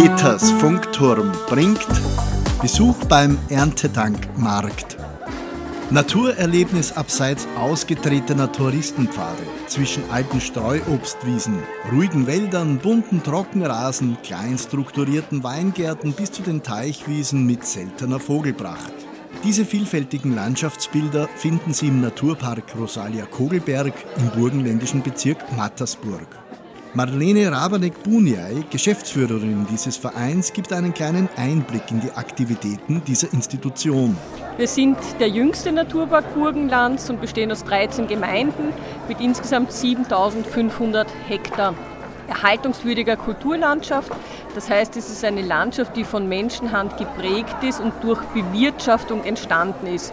Peters Funkturm bringt Besuch beim Erntedankmarkt. Naturerlebnis abseits ausgetretener Touristenpfade, zwischen alten Streuobstwiesen, ruhigen Wäldern, bunten Trockenrasen, klein strukturierten Weingärten bis zu den Teichwiesen mit seltener Vogelpracht. Diese vielfältigen Landschaftsbilder finden Sie im Naturpark Rosalia Kogelberg im burgenländischen Bezirk Mattersburg. Marlene Rabanek-Buniai, Geschäftsführerin dieses Vereins, gibt einen kleinen Einblick in die Aktivitäten dieser Institution. Wir sind der jüngste Naturpark Burgenlands und bestehen aus 13 Gemeinden mit insgesamt 7500 Hektar erhaltungswürdiger Kulturlandschaft. Das heißt, es ist eine Landschaft, die von Menschenhand geprägt ist und durch Bewirtschaftung entstanden ist.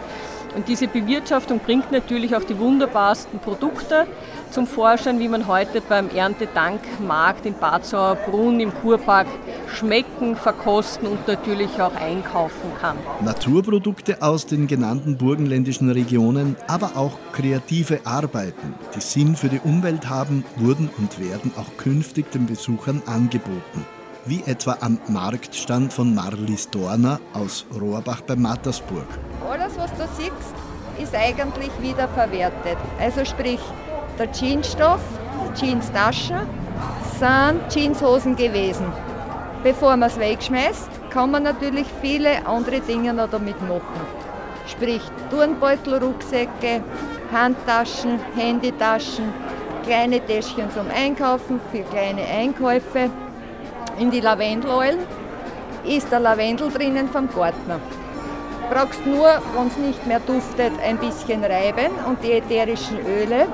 Und diese Bewirtschaftung bringt natürlich auch die wunderbarsten Produkte zum Vorschein, wie man heute beim Erntedankmarkt in Bad Sauerbrunn im Kurpark schmecken, verkosten und natürlich auch einkaufen kann. Naturprodukte aus den genannten burgenländischen Regionen, aber auch kreative Arbeiten, die Sinn für die Umwelt haben, wurden und werden auch künftig den Besuchern angeboten wie etwa am Marktstand von Marlies Dorner aus Rohrbach bei Mattersburg. Alles, was du siehst, ist eigentlich wiederverwertet. Also sprich, der Jeansstoff, Jeanstasche, sind Jeanshosen gewesen. Bevor man es wegschmeißt, kann man natürlich viele andere Dinge noch damit machen. Sprich Turnbeutel, Rucksäcke, Handtaschen, Handytaschen, kleine Täschchen zum Einkaufen für kleine Einkäufe in die Lavendeleulen ist der Lavendel drinnen vom Gärtner. Brauchst nur, wenn es nicht mehr duftet, ein bisschen reiben und die ätherischen Öle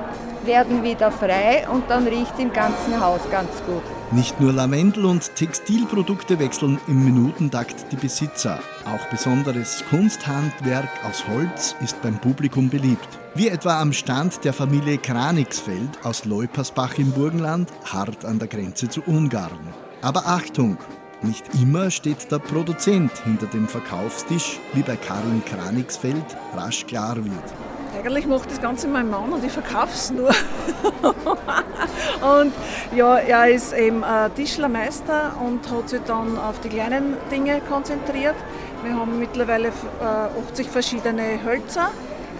werden wieder frei und dann riecht es im ganzen Haus ganz gut. Nicht nur Lavendel und Textilprodukte wechseln im Minutentakt die Besitzer. Auch besonderes Kunsthandwerk aus Holz ist beim Publikum beliebt. Wie etwa am Stand der Familie Kranigsfeld aus Leupersbach im Burgenland, hart an der Grenze zu Ungarn. Aber Achtung, nicht immer steht der Produzent hinter dem Verkaufstisch, wie bei Karin Kranigsfeld rasch klar wird. Eigentlich macht das Ganze mein Mann und ich verkaufe es nur. und ja, er ist eben Tischlermeister und hat sich dann auf die kleinen Dinge konzentriert. Wir haben mittlerweile 80 verschiedene Hölzer,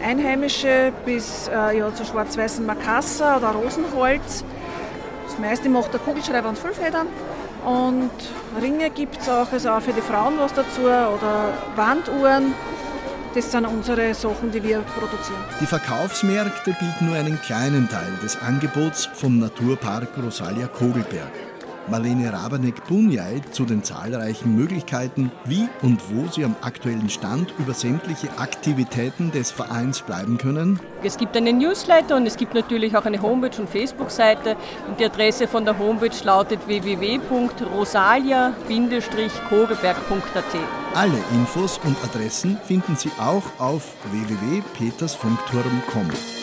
einheimische bis äh, ja, zu schwarz-weißen Makassa oder Rosenholz. Das meiste macht der Kugelschreiber und Füllfedern. Und Ringe gibt es auch, also auch für die Frauen was dazu oder Wanduhren. Das sind unsere Sachen, die wir produzieren. Die Verkaufsmärkte bilden nur einen kleinen Teil des Angebots vom Naturpark Rosalia Kogelberg. Marlene Rabanek-Bunjai zu den zahlreichen Möglichkeiten, wie und wo Sie am aktuellen Stand über sämtliche Aktivitäten des Vereins bleiben können. Es gibt einen Newsletter und es gibt natürlich auch eine Homepage und Facebook-Seite. Und die Adresse von der Homepage lautet www.rosalia-kogelberg.at. Alle Infos und Adressen finden Sie auch auf www.petersfunkturm.com.